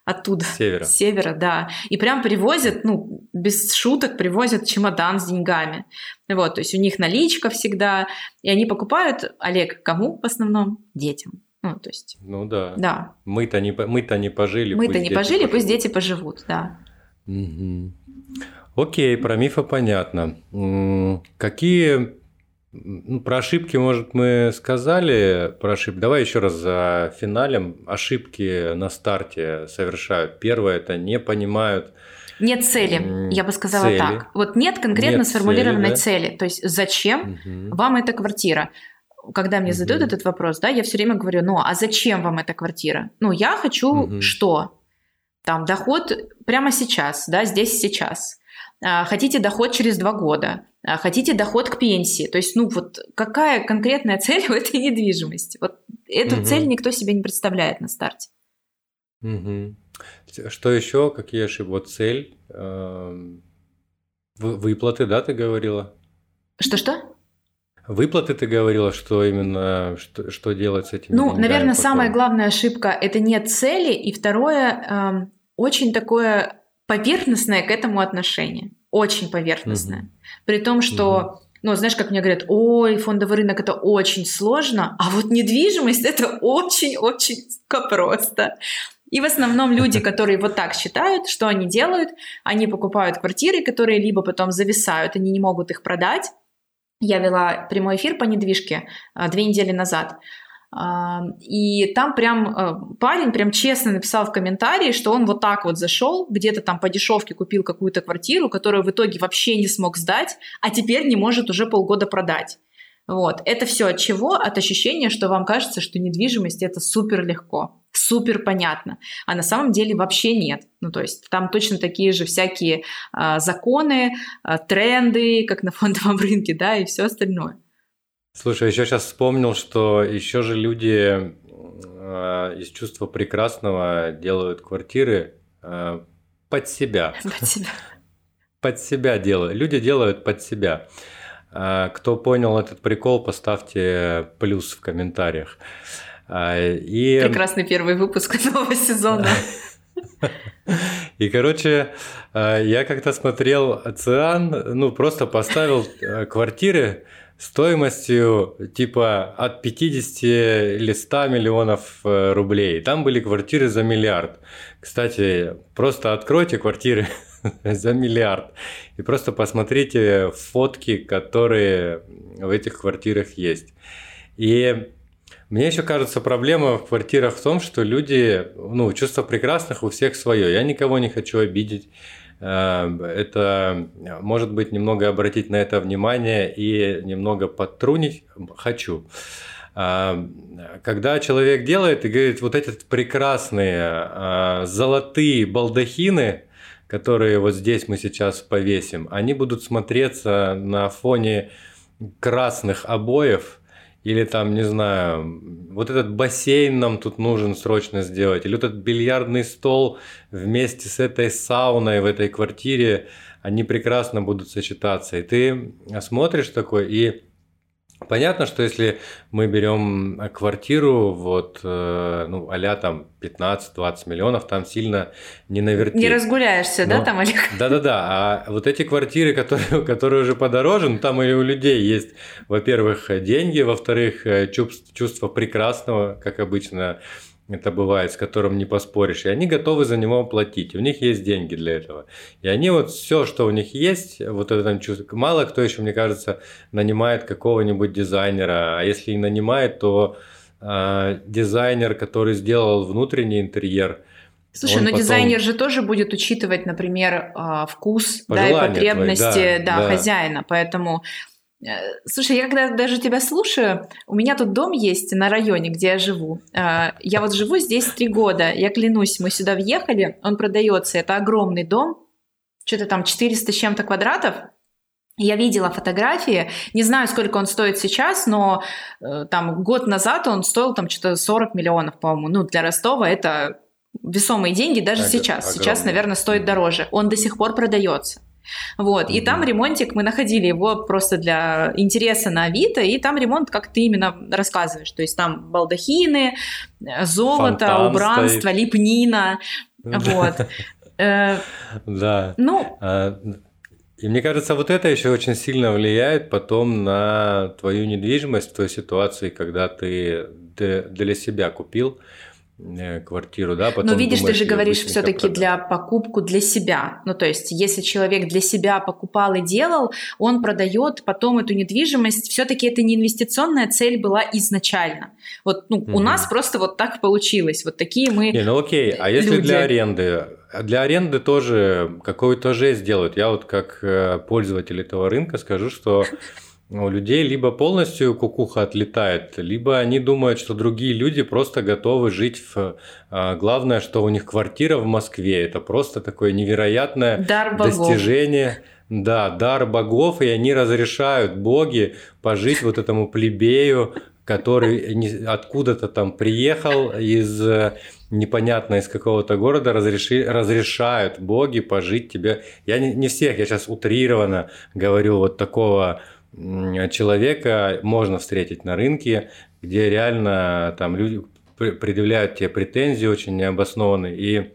Speaker 2: оттуда.
Speaker 1: С севера.
Speaker 2: С севера, да. И прям привозят, ну, без шуток, привозят чемодан с деньгами. Вот, то есть у них наличка всегда, и они покупают, Олег, кому в основном? Детям. Ну, то есть...
Speaker 1: Ну да.
Speaker 2: Да.
Speaker 1: Мы-то не, мы-то не пожили.
Speaker 2: Мы-то не пожили, поживут. пусть дети поживут, да.
Speaker 1: Угу. Окей, про мифы понятно. Какие ну, про ошибки, может, мы сказали про ошибки. Давай еще раз за финалем. Ошибки на старте совершают. Первое – это не понимают
Speaker 2: нет цели, я бы сказала цели. так. Вот нет конкретно нет сформулированной цели, да? цели. То есть зачем угу. вам эта квартира? Когда мне угу. задают этот вопрос, да, я все время говорю, ну а зачем вам эта квартира? Ну я хочу угу. что? Там доход прямо сейчас, да, здесь сейчас. А, хотите доход через два года, хотите доход к пенсии. То есть, ну вот какая конкретная цель у этой недвижимости? Вот эту угу. цель никто себе не представляет на старте.
Speaker 1: Угу. Что еще? Какие ошибки? Вот цель. Эм, выплаты, да, ты говорила?
Speaker 2: Что-что?
Speaker 1: Выплаты ты говорила, что именно что, что делать с этим?
Speaker 2: Ну, наверное, потом? самая главная ошибка это нет цели, и второе э, очень такое поверхностное к этому отношение. Очень поверхностное. Угу. При том, что, ну, знаешь, как мне говорят, ой, фондовый рынок это очень сложно, а вот недвижимость это очень-очень просто. И в основном люди, которые вот так считают, что они делают, они покупают квартиры, которые либо потом зависают, они не могут их продать. Я вела прямой эфир по недвижке а, две недели назад. И там прям э, парень прям честно написал в комментарии, что он вот так вот зашел, где-то там по дешевке купил какую-то квартиру, которую в итоге вообще не смог сдать, а теперь не может уже полгода продать. Вот. Это все от чего? От ощущения, что вам кажется, что недвижимость это супер легко, супер понятно. А на самом деле вообще нет. Ну, то есть там точно такие же всякие э, законы, э, тренды, как на фондовом рынке, да, и все остальное.
Speaker 1: Слушай, еще сейчас вспомнил, что еще же люди э, из чувства прекрасного делают квартиры э, под себя.
Speaker 2: Под себя.
Speaker 1: Под себя делают. Люди делают под себя. Э, кто понял этот прикол, поставьте плюс в комментариях.
Speaker 2: Э, и... Прекрасный первый выпуск нового сезона.
Speaker 1: И, короче, э, я как-то смотрел «Оциан», ну, просто поставил квартиры, стоимостью типа от 50 или 100 миллионов э, рублей. Там были квартиры за миллиард. Кстати, просто откройте квартиры за миллиард и просто посмотрите фотки, которые в этих квартирах есть. И мне еще кажется, проблема в квартирах в том, что люди, ну, чувство прекрасных у всех свое. Я никого не хочу обидеть. Эм, это, может быть, немного обратить на это внимание и немного подтрунить хочу. Эм, когда человек делает и говорит, вот эти прекрасные э, золотые балдахины, которые вот здесь мы сейчас повесим, они будут смотреться на фоне красных обоев – или там, не знаю, вот этот бассейн нам тут нужен срочно сделать, или вот этот бильярдный стол вместе с этой сауной в этой квартире, они прекрасно будут сочетаться. И ты смотришь такой, и Понятно, что если мы берем квартиру, вот, э, ну, а там 15-20 миллионов, там сильно не навертеть.
Speaker 2: Не разгуляешься, Но, да, там, Олег?
Speaker 1: Да-да-да, а вот эти квартиры, которые, которые уже подороже, ну, там и у людей есть, во-первых, деньги, во-вторых, чувство, чувство прекрасного, как обычно это бывает, с которым не поспоришь, и они готовы за него платить, у них есть деньги для этого. И они вот все, что у них есть, вот это чувство, мало кто еще, мне кажется, нанимает какого-нибудь дизайнера, а если и нанимает, то э, дизайнер, который сделал внутренний интерьер,
Speaker 2: Слушай, но потом... дизайнер же тоже будет учитывать, например, а, вкус да, и потребности твои, да, да, да. хозяина. Поэтому слушай, я когда даже тебя слушаю, у меня тут дом есть на районе, где я живу. Э, я вот живу здесь три года. Я клянусь, мы сюда въехали, он продается. Это огромный дом, что-то там 400 с чем-то квадратов. Я видела фотографии, не знаю, сколько он стоит сейчас, но э, там год назад он стоил там что-то 40 миллионов, по-моему. Ну, для Ростова это весомые деньги даже Ог- сейчас. Огромный. Сейчас, наверное, стоит дороже. Он до сих пор продается. Вот, и там ремонтик, мы находили его просто для интереса на Авито, и там ремонт, как ты именно рассказываешь, то есть там балдахины, золото, Фонтан убранство, стоит. лепнина, вот.
Speaker 1: Э, да. Ну, а, и мне кажется, вот это еще очень сильно влияет потом на твою недвижимость в той ситуации, когда ты для себя купил. Э, квартиру, да,
Speaker 2: потом Но видишь, ты же говоришь все-таки для покупку для себя. Ну, то есть, если человек для себя покупал и делал, он продает потом эту недвижимость. Все-таки это не инвестиционная цель была изначально. Вот ну, угу. у нас просто вот так получилось. Вот такие мы.
Speaker 1: Не, ну окей, а если люди. для аренды? Для аренды тоже какую-то жесть делают. Я вот как э, пользователь этого рынка скажу, что у людей либо полностью кукуха отлетает, либо они думают, что другие люди просто готовы жить в... А, главное, что у них квартира в Москве. Это просто такое невероятное дар достижение. Да, дар богов, и они разрешают боги пожить вот этому плебею, который откуда-то там приехал из непонятно из какого-то города разреши, разрешают боги пожить тебе. Я не, не всех, я сейчас утрированно говорю вот такого человека можно встретить на рынке, где реально там люди предъявляют тебе претензии очень необоснованные. И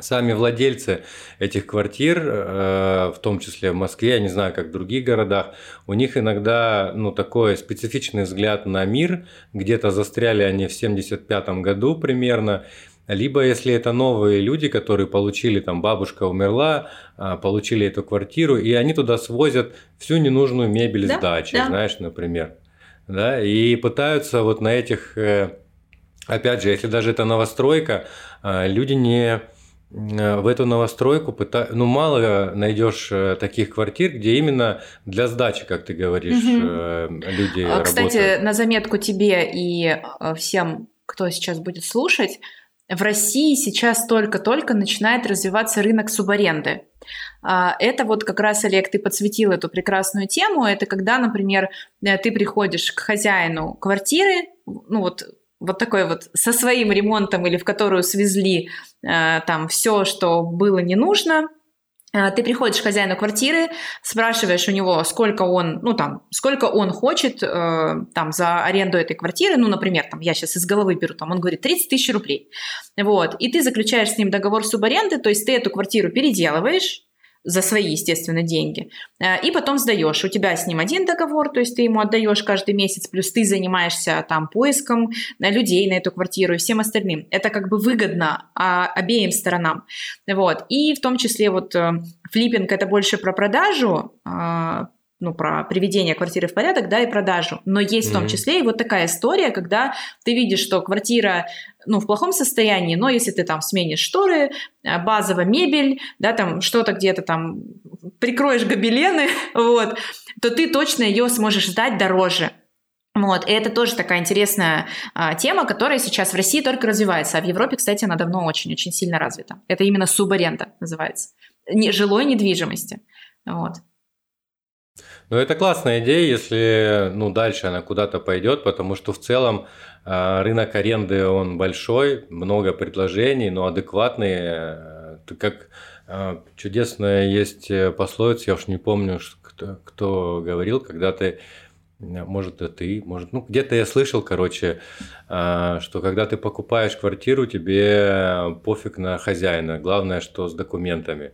Speaker 1: сами владельцы этих квартир, э, в том числе в Москве, я не знаю, как в других городах, у них иногда ну, такой специфичный взгляд на мир, где-то застряли они в 75 году примерно, либо если это новые люди, которые получили, там бабушка умерла, а, получили эту квартиру, и они туда свозят всю ненужную мебель да? с дачи, да. знаешь, например. Да, и пытаются вот на этих, э, опять же, если даже это новостройка, а, люди не э, в эту новостройку пытаются, ну мало найдешь э, таких квартир, где именно для сдачи, как ты говоришь, угу. люди
Speaker 2: Кстати,
Speaker 1: работают.
Speaker 2: на заметку тебе и всем, кто сейчас будет слушать, в России сейчас только-только начинает развиваться рынок субаренды. А, это вот как раз, Олег, ты подсветил эту прекрасную тему. Это когда, например, э, ты приходишь к хозяину квартиры, ну вот вот такой вот со своим ремонтом или в которую свезли э, там все, что было не нужно, ты приходишь к хозяину квартиры, спрашиваешь у него, сколько он, ну там, сколько он хочет э, там за аренду этой квартиры, ну, например, там, я сейчас из головы беру, там, он говорит 30 тысяч рублей, вот, и ты заключаешь с ним договор субаренды, то есть ты эту квартиру переделываешь, за свои, естественно, деньги. Э, и потом сдаешь. У тебя с ним один договор, то есть ты ему отдаешь каждый месяц, плюс ты занимаешься там поиском э, людей на эту квартиру и всем остальным. Это как бы выгодно а, обеим сторонам. Вот. И в том числе вот э, флиппинг это больше про продажу, а, ну, про приведение квартиры в порядок, да, и продажу. Но есть mm-hmm. в том числе и вот такая история, когда ты видишь, что квартира, ну, в плохом состоянии, но если ты там сменишь шторы, э, базовая мебель, да, там что-то где-то там прикроешь гобелены, вот, то ты точно ее сможешь сдать дороже. Вот, и это тоже такая интересная а, тема, которая сейчас в России только развивается, а в Европе, кстати, она давно очень-очень сильно развита. Это именно субаренда называется, не, жилой недвижимости. Вот.
Speaker 1: Ну, это классная идея, если ну, дальше она куда-то пойдет, потому что в целом э, рынок аренды, он большой, много предложений, но адекватные. Э, как э, чудесная есть пословица, я уж не помню, кто, кто говорил, когда ты может, это ты, может, ну, где-то я слышал, короче, что когда ты покупаешь квартиру, тебе пофиг на хозяина, главное, что с документами.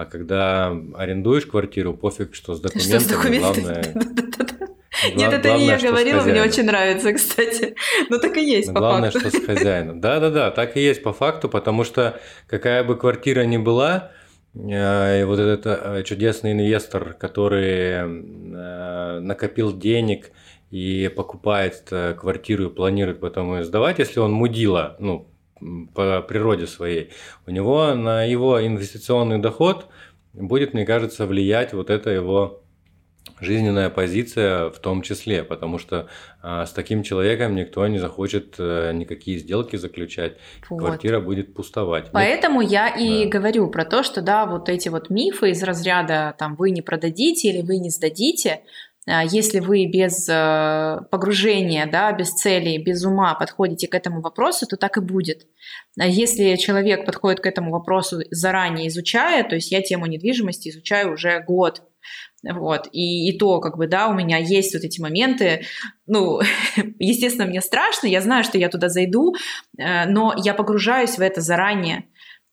Speaker 1: А когда арендуешь квартиру, пофиг, что с документами, что с документами? главное...
Speaker 2: Нет, это не я говорила, мне очень нравится, кстати. Но так и есть по
Speaker 1: Главное,
Speaker 2: факту.
Speaker 1: что с хозяином. Да-да-да, так и есть по факту, потому что какая бы квартира ни была, э, и вот этот э, чудесный инвестор, который э, накопил денег и покупает квартиру и планирует потом ее сдавать, если он мудила, ну, по природе своей, у него на его инвестиционный доход будет, мне кажется, влиять вот это его жизненная позиция в том числе, потому что а, с таким человеком никто не захочет а, никакие сделки заключать, вот. квартира будет пустовать.
Speaker 2: Поэтому я и да. говорю про то, что да, вот эти вот мифы из разряда там вы не продадите или вы не сдадите, если вы без э, погружения, да, без целей, без ума подходите к этому вопросу, то так и будет. А если человек подходит к этому вопросу заранее изучая, то есть я тему недвижимости изучаю уже год, вот, и, и то, как бы, да, у меня есть вот эти моменты, ну, естественно, мне страшно, я знаю, что я туда зайду, э, но я погружаюсь в это заранее,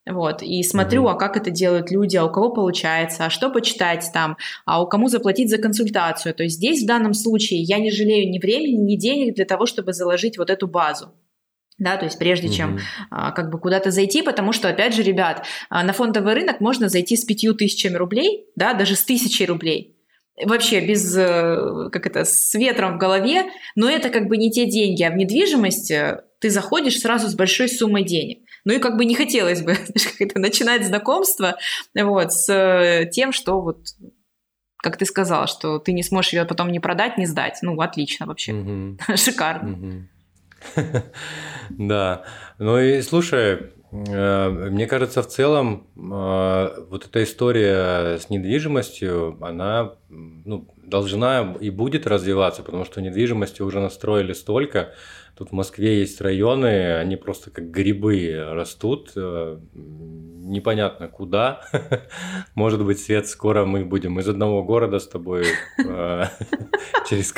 Speaker 2: вот, и смотрю, mm-hmm. а как это делают люди, а у кого получается, а что почитать там, а у кому заплатить за консультацию. То есть здесь в данном случае я не жалею ни времени, ни денег для того, чтобы заложить вот эту базу да, то есть прежде mm-hmm. чем а, как бы куда-то зайти, потому что, опять же, ребят, а, на фондовый рынок можно зайти с пятью тысячами рублей, да, даже с тысячей рублей, вообще без, э, как это, с ветром в голове, но это как бы не те деньги, а в недвижимость ты заходишь сразу с большой суммой денег. Ну и как бы не хотелось бы знаешь, начинать знакомство вот, с э, тем, что вот как ты сказал, что ты не сможешь ее потом не продать, не сдать. Ну, отлично вообще. Угу. Шикарно. Угу.
Speaker 1: Да. Ну и слушай, э, мне кажется, в целом э, вот эта история с недвижимостью, она ну, должна и будет развиваться, потому что недвижимости уже настроили столько. Тут в Москве есть районы, они просто как грибы растут, э, непонятно куда. Может быть, Свет, скоро мы будем из одного города с тобой э, через,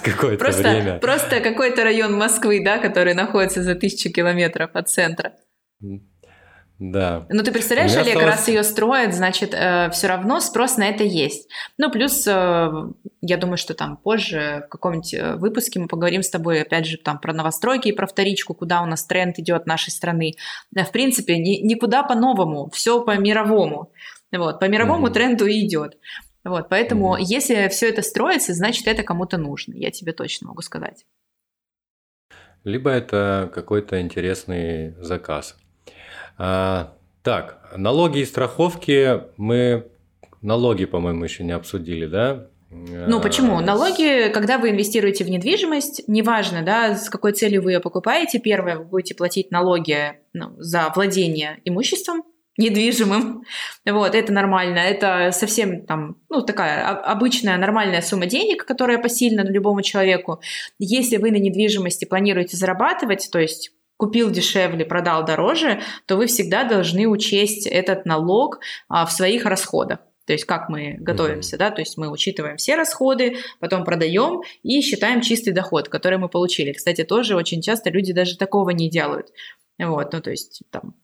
Speaker 1: какое-то время.
Speaker 2: Просто какой-то район Москвы, да, который находится за тысячу километров от центра.
Speaker 1: Да.
Speaker 2: Ну, ты представляешь, Олег, осталось... раз ее строят, значит, э, все равно спрос на это есть. Ну, плюс, э, я думаю, что там позже в каком-нибудь э, выпуске мы поговорим с тобой, опять же, там про новостройки и про вторичку, куда у нас тренд идет нашей страны. Да, в принципе, ни, никуда по-новому, все по мировому. Вот, по мировому mm-hmm. тренду и идет. Вот, поэтому, mm-hmm. если все это строится, значит, это кому-то нужно, я тебе точно могу сказать.
Speaker 1: Либо это какой-то интересный заказ. А, так, налоги и страховки мы налоги, по-моему, еще не обсудили, да?
Speaker 2: Ну почему? Налоги, когда вы инвестируете в недвижимость, неважно, да, с какой целью вы ее покупаете, первое, вы будете платить налоги ну, за владение имуществом, недвижимым. Вот, это нормально. Это совсем там, ну, такая обычная нормальная сумма денег, которая посильна любому человеку. Если вы на недвижимости планируете зарабатывать, то есть купил дешевле, продал дороже, то вы всегда должны учесть этот налог а, в своих расходах. То есть как мы готовимся, mm-hmm. да, то есть мы учитываем все расходы, потом продаем и считаем чистый доход, который мы получили. Кстати, тоже очень часто люди даже такого не делают. Вот, ну то есть там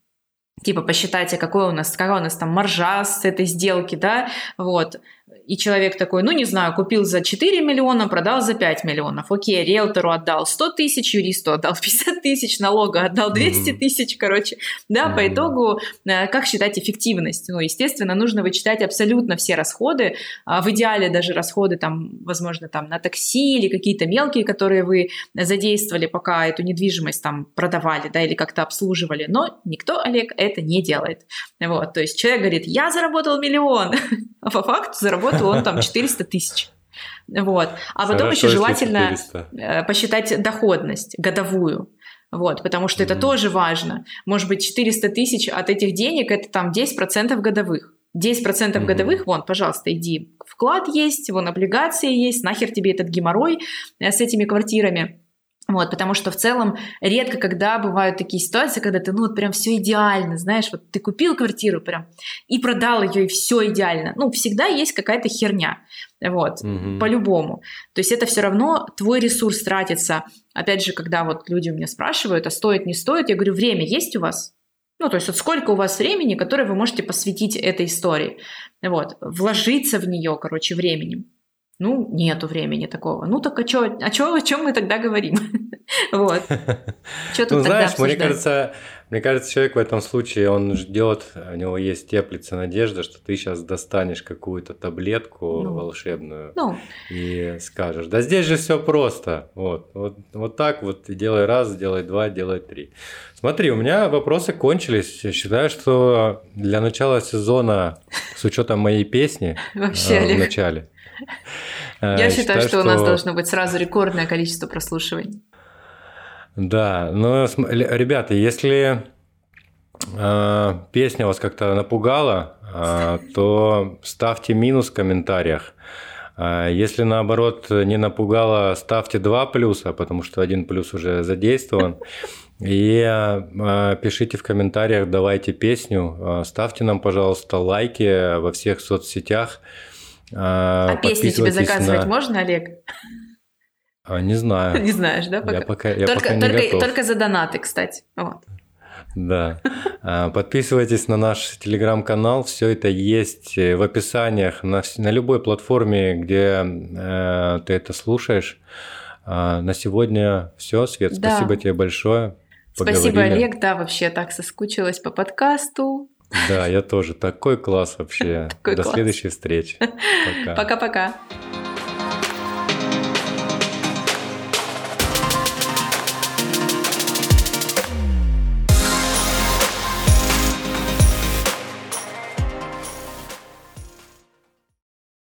Speaker 2: типа посчитайте, какой у нас, какая у нас там маржа с этой сделки, да, вот, и человек такой, ну, не знаю, купил за 4 миллиона, продал за 5 миллионов. Окей, риэлтору отдал 100 тысяч, юристу отдал 50 тысяч, налога отдал 200 тысяч, короче. Да, по итогу, э, как считать эффективность? Ну, естественно, нужно вычитать абсолютно все расходы. А в идеале даже расходы, там, возможно, там на такси или какие-то мелкие, которые вы задействовали, пока эту недвижимость там продавали, да, или как-то обслуживали. Но никто, Олег, это не делает. Вот, то есть человек говорит, я заработал миллион, а по факту заработал он там 400 тысяч. Вот. А потом Хорошо, еще желательно 400. Э, посчитать доходность годовую. Вот, потому что mm-hmm. это тоже важно. Может быть, 400 тысяч от этих денег это там 10% годовых. 10% mm-hmm. годовых, вон, пожалуйста, иди. Вклад есть, вон облигации есть, нахер тебе этот геморрой э, с этими квартирами. Вот, потому что в целом редко когда бывают такие ситуации, когда ты, ну, вот прям все идеально, знаешь, вот ты купил квартиру прям и продал ее, и все идеально. Ну, всегда есть какая-то херня, вот, угу. по-любому. То есть это все равно твой ресурс тратится. Опять же, когда вот люди у меня спрашивают, а стоит, не стоит, я говорю, время есть у вас? Ну, то есть вот сколько у вас времени, которое вы можете посвятить этой истории, вот, вложиться в нее, короче, временем. Ну, нету времени такого. Ну, так а чё, а чё, о чем мы тогда говорим? Вот.
Speaker 1: Что тут ну, знаешь, мне кажется, мне кажется, человек в этом случае, он ждет, у него есть теплится надежда, что ты сейчас достанешь какую-то таблетку ну, волшебную ну. и скажешь, да здесь же все просто. Вот, вот, вот так вот, делай раз, делай два, делай три. Смотри, у меня вопросы кончились. Я считаю, что для начала сезона, с учетом моей песни э, в начале,
Speaker 2: я, я считаю, что, у нас должно быть сразу рекордное количество прослушиваний.
Speaker 1: Да, но, ребята, если э, песня вас как-то напугала, э, то ставьте минус в комментариях. Э, если наоборот не напугала, ставьте два плюса, потому что один плюс уже задействован. И э, пишите в комментариях, давайте песню, э, ставьте нам, пожалуйста, лайки во всех соцсетях.
Speaker 2: Э, а песни тебе заказывать на... можно, Олег?
Speaker 1: А, не знаю.
Speaker 2: Не знаешь, да? Пока?
Speaker 1: Я пока, я
Speaker 2: только,
Speaker 1: пока не
Speaker 2: только,
Speaker 1: готов.
Speaker 2: только за донаты, кстати. Вот.
Speaker 1: Да. А, подписывайтесь на наш телеграм-канал. Все это есть в описаниях на, на любой платформе, где э, ты это слушаешь. А, на сегодня все. Свет, да. спасибо тебе большое.
Speaker 2: Поговорили. Спасибо, Олег. Да, вообще так соскучилась по подкасту.
Speaker 1: Да, я тоже. Такой класс вообще. Такой До класс. следующей встречи.
Speaker 2: Пока-пока.